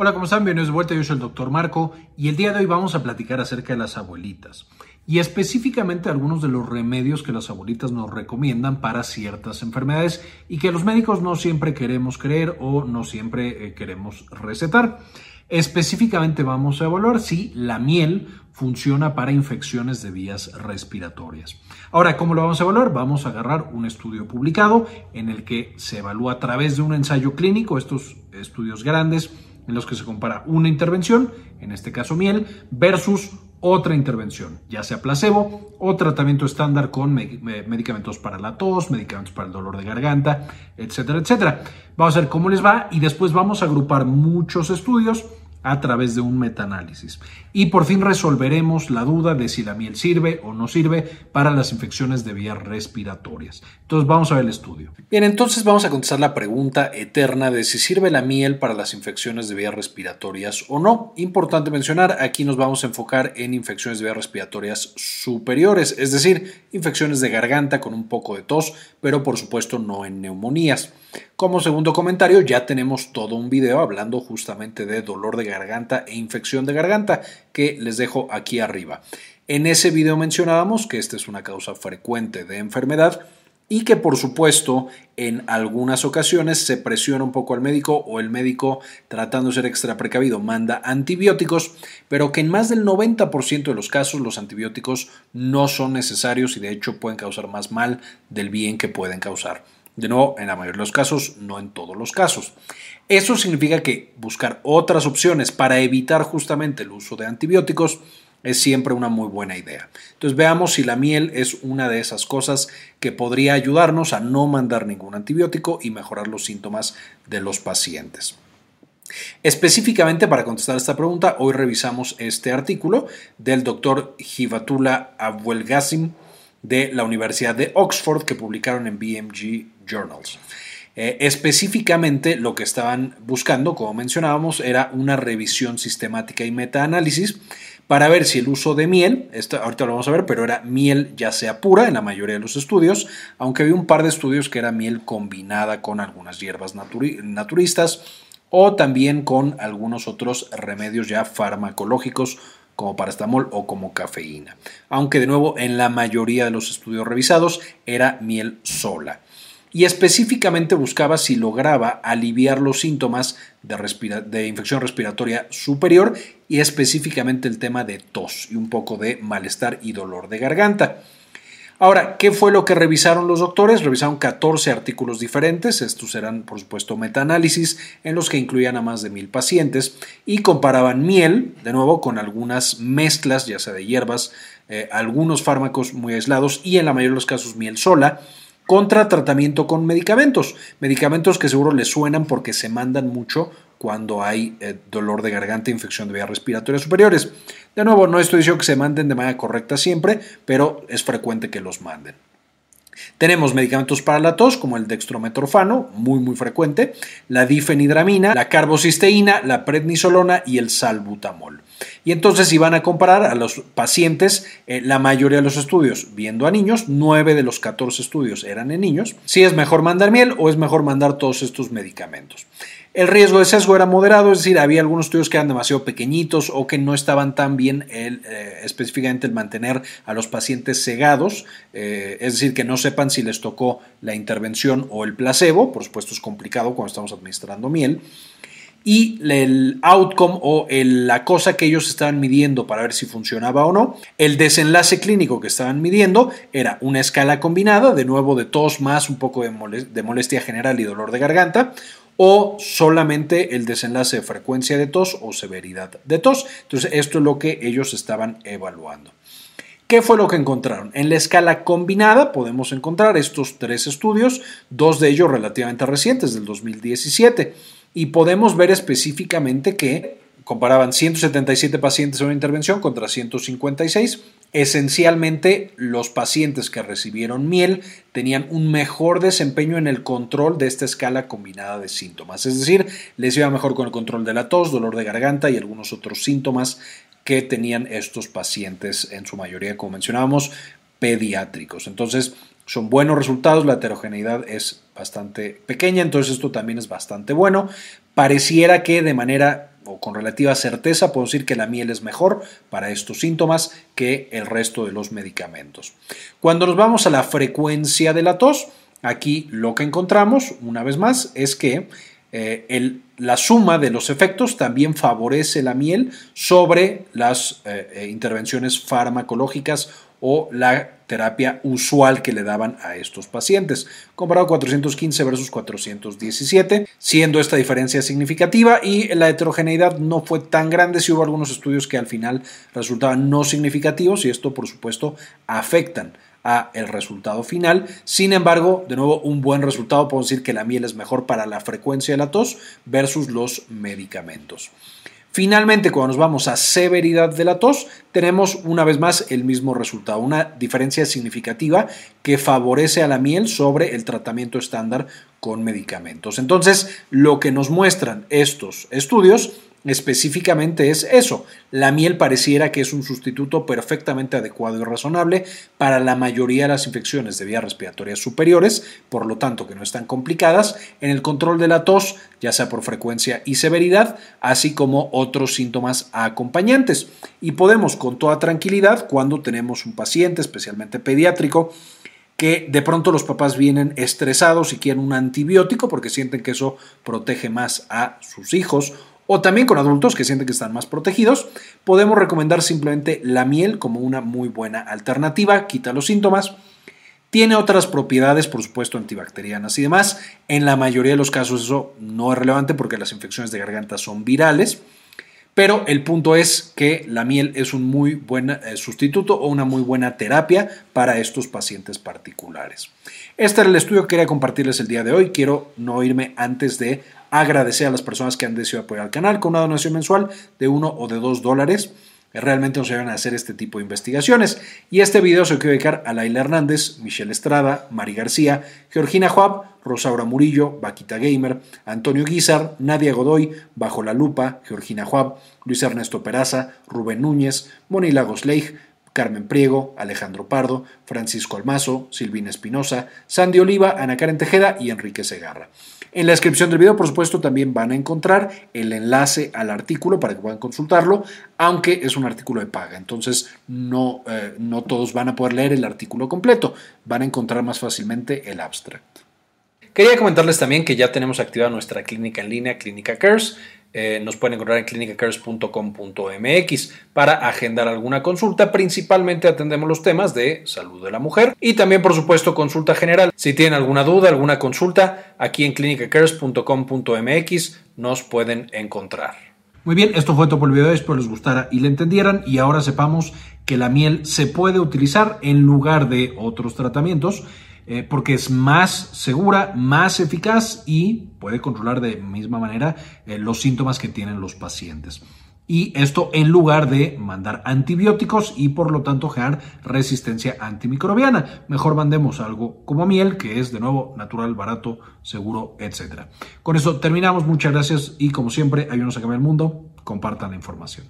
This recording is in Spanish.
Hola, ¿cómo están? Bienvenidos de vuelta. Yo soy el doctor Marco y el día de hoy vamos a platicar acerca de las abuelitas y específicamente algunos de los remedios que las abuelitas nos recomiendan para ciertas enfermedades y que los médicos no siempre queremos creer o no siempre eh, queremos recetar. Específicamente vamos a evaluar si la miel funciona para infecciones de vías respiratorias. Ahora, ¿cómo lo vamos a evaluar? Vamos a agarrar un estudio publicado en el que se evalúa a través de un ensayo clínico, estos estudios grandes en los que se compara una intervención, en este caso miel, versus otra intervención, ya sea placebo o tratamiento estándar con medicamentos para la tos, medicamentos para el dolor de garganta, etcétera, etcétera. Vamos a ver cómo les va y después vamos a agrupar muchos estudios a través de un metaanálisis. Y por fin resolveremos la duda de si la miel sirve o no sirve para las infecciones de vías respiratorias. Entonces vamos a ver el estudio. Bien, entonces vamos a contestar la pregunta eterna de si sirve la miel para las infecciones de vías respiratorias o no. Importante mencionar, aquí nos vamos a enfocar en infecciones de vías respiratorias superiores, es decir, infecciones de garganta con un poco de tos, pero por supuesto no en neumonías. Como segundo comentario, ya tenemos todo un video hablando justamente de dolor de garganta e infección de garganta que les dejo aquí arriba. En ese video mencionábamos que esta es una causa frecuente de enfermedad y que por supuesto en algunas ocasiones se presiona un poco al médico o el médico tratando de ser extra precavido manda antibióticos, pero que en más del 90% de los casos los antibióticos no son necesarios y de hecho pueden causar más mal del bien que pueden causar. De nuevo, en la mayoría de los casos, no en todos los casos. Eso significa que buscar otras opciones para evitar justamente el uso de antibióticos es siempre una muy buena idea. Entonces veamos si la miel es una de esas cosas que podría ayudarnos a no mandar ningún antibiótico y mejorar los síntomas de los pacientes. Específicamente para contestar esta pregunta, hoy revisamos este artículo del doctor Hibatullah Abuelgazim de la Universidad de Oxford que publicaron en BMG Journals. Eh, específicamente lo que estaban buscando, como mencionábamos, era una revisión sistemática y metaanálisis para ver si el uso de miel, ahorita lo vamos a ver, pero era miel ya sea pura en la mayoría de los estudios, aunque había un par de estudios que era miel combinada con algunas hierbas naturistas o también con algunos otros remedios ya farmacológicos como paracetamol o como cafeína. Aunque de nuevo en la mayoría de los estudios revisados era miel sola. Y específicamente buscaba si lograba aliviar los síntomas de, de, infección respiratoria superior y específicamente el tema de tos y un poco de malestar y dolor de garganta. Ahora, ¿qué fue lo que revisaron los doctores? Revisaron 14 artículos diferentes, estos eran por supuesto metaanálisis en los que incluían a más de mil pacientes y comparaban miel, de nuevo, con algunas mezclas, ya sea de hierbas, eh, algunos fármacos muy aislados y en la mayoría de los casos miel sola, contra tratamiento con medicamentos, medicamentos que seguro les suenan porque se mandan mucho cuando hay eh, dolor de garganta, infección de vías respiratorias superiores. De nuevo, no estoy diciendo que se manden de manera correcta siempre, pero es frecuente que los manden. Tenemos medicamentos para la tos como el dextrometorfano, muy muy frecuente, la difenidramina, la carbocisteína, la prednisolona y el salbutamol. Y entonces iban a comparar a los pacientes, eh, la mayoría de los estudios viendo a niños, 9 de los 14 estudios eran en niños, si es mejor mandar miel o es mejor mandar todos estos medicamentos. El riesgo de sesgo era moderado, es decir, había algunos estudios que eran demasiado pequeñitos o que no estaban tan bien el, eh, específicamente el mantener a los pacientes cegados, eh, es decir, que no sepan si les tocó la intervención o el placebo, por supuesto es complicado cuando estamos administrando miel y el outcome o la cosa que ellos estaban midiendo para ver si funcionaba o no. El desenlace clínico que estaban midiendo era una escala combinada, de nuevo de tos más un poco de molestia general y dolor de garganta, o solamente el desenlace de frecuencia de tos o severidad de tos. Entonces, esto es lo que ellos estaban evaluando. ¿Qué fue lo que encontraron? En la escala combinada podemos encontrar estos tres estudios, dos de ellos relativamente recientes, del 2017, y podemos ver específicamente que comparaban 177 pacientes en una intervención contra 156 Esencialmente, los pacientes que recibieron miel tenían un mejor desempeño en el control de esta escala combinada de síntomas, es decir, les iba mejor con el control de la tos, dolor de garganta y algunos otros síntomas que tenían estos pacientes, en su mayoría, como mencionábamos, pediátricos. Entonces, son buenos resultados, la heterogeneidad es bastante pequeña, entonces esto también es bastante bueno. Pareciera que de manera o con relativa certeza puedo decir que la miel es mejor para estos síntomas que el resto de los medicamentos. Cuando nos vamos a la frecuencia de la tos, aquí lo que encontramos, una vez más, es que eh, la suma de los efectos también favorece la miel sobre las eh, eh, intervenciones farmacológicas o la terapia usual que le daban a estos pacientes, comparado 415 versus 417, siendo esta diferencia significativa y la heterogeneidad no fue tan grande si hubo algunos estudios que al final resultaban no significativos y esto por supuesto afectan a el resultado final. Sin embargo, de nuevo, un buen resultado, puedo decir que la miel es mejor para la frecuencia de la tos versus los medicamentos. Finalmente, cuando nos vamos a severidad de la tos, tenemos una vez más el mismo resultado, una diferencia significativa que favorece a la miel sobre el tratamiento estándar con medicamentos. Entonces, lo que nos muestran estos estudios específicamente es eso. La miel pareciera que es un sustituto perfectamente adecuado y razonable para la mayoría de las infecciones de vías respiratorias superiores, por lo tanto que no están complicadas, en el control de la tos, ya sea por frecuencia y severidad, así como otros síntomas acompañantes. Y podemos con toda tranquilidad, cuando tenemos un paciente, especialmente pediátrico, que de pronto los papás vienen estresados y quieren un antibiótico porque sienten que eso protege más a sus hijos o también con adultos que sienten que están más protegidos, podemos recomendar simplemente la miel como una muy buena alternativa, quita los síntomas. Tiene otras propiedades, por supuesto, antibacterianas y demás. En la mayoría de los casos eso no es relevante porque las infecciones de garganta son virales. Pero el punto es que la miel es un muy buen eh, sustituto o una muy buena terapia para estos pacientes particulares. Este era el estudio que quería compartirles el día de hoy. Quiero no irme antes de agradecer a las personas que han decidido apoyar al canal con una donación mensual de uno o de dos dólares. Realmente nos ayudan a hacer este tipo de investigaciones. Y este video se lo quiero dedicar a Laila Hernández, Michelle Estrada, Mari García, Georgina Juab, Rosaura Murillo, Vaquita Gamer, Antonio Guizar, Nadia Godoy, Bajo la Lupa, Georgina Juab, Luis Ernesto Peraza, Rubén Núñez, Moni Lagos Carmen Priego, Alejandro Pardo, Francisco Almazo, Silvina Espinosa, Sandy Oliva, Ana Karen Tejeda y Enrique Segarra. En la descripción del video, por supuesto, también van a encontrar el enlace al artículo para que puedan consultarlo, aunque es un artículo de paga. Entonces, no, eh, no todos van a poder leer el artículo completo. Van a encontrar más fácilmente el abstract. Quería comentarles también que ya tenemos activada nuestra clínica en línea, Clínica Cares. Eh, nos pueden encontrar en clinicacares.com.mx para agendar alguna consulta. Principalmente atendemos los temas de salud de la mujer y también, por supuesto, consulta general. Si tienen alguna duda, alguna consulta, aquí en clinicacares.com.mx nos pueden encontrar. Muy bien, esto fue todo por el video, espero les gustara y le entendieran y ahora sepamos que la miel se puede utilizar en lugar de otros tratamientos eh, porque es más segura, más eficaz y puede controlar de misma manera eh, los síntomas que tienen los pacientes. Y esto en lugar de mandar antibióticos y por lo tanto generar resistencia antimicrobiana. Mejor mandemos algo como miel, que es de nuevo natural, barato, seguro, etc. Con eso terminamos. Muchas gracias y como siempre, ayúdenos a cambiar el mundo. Compartan la información.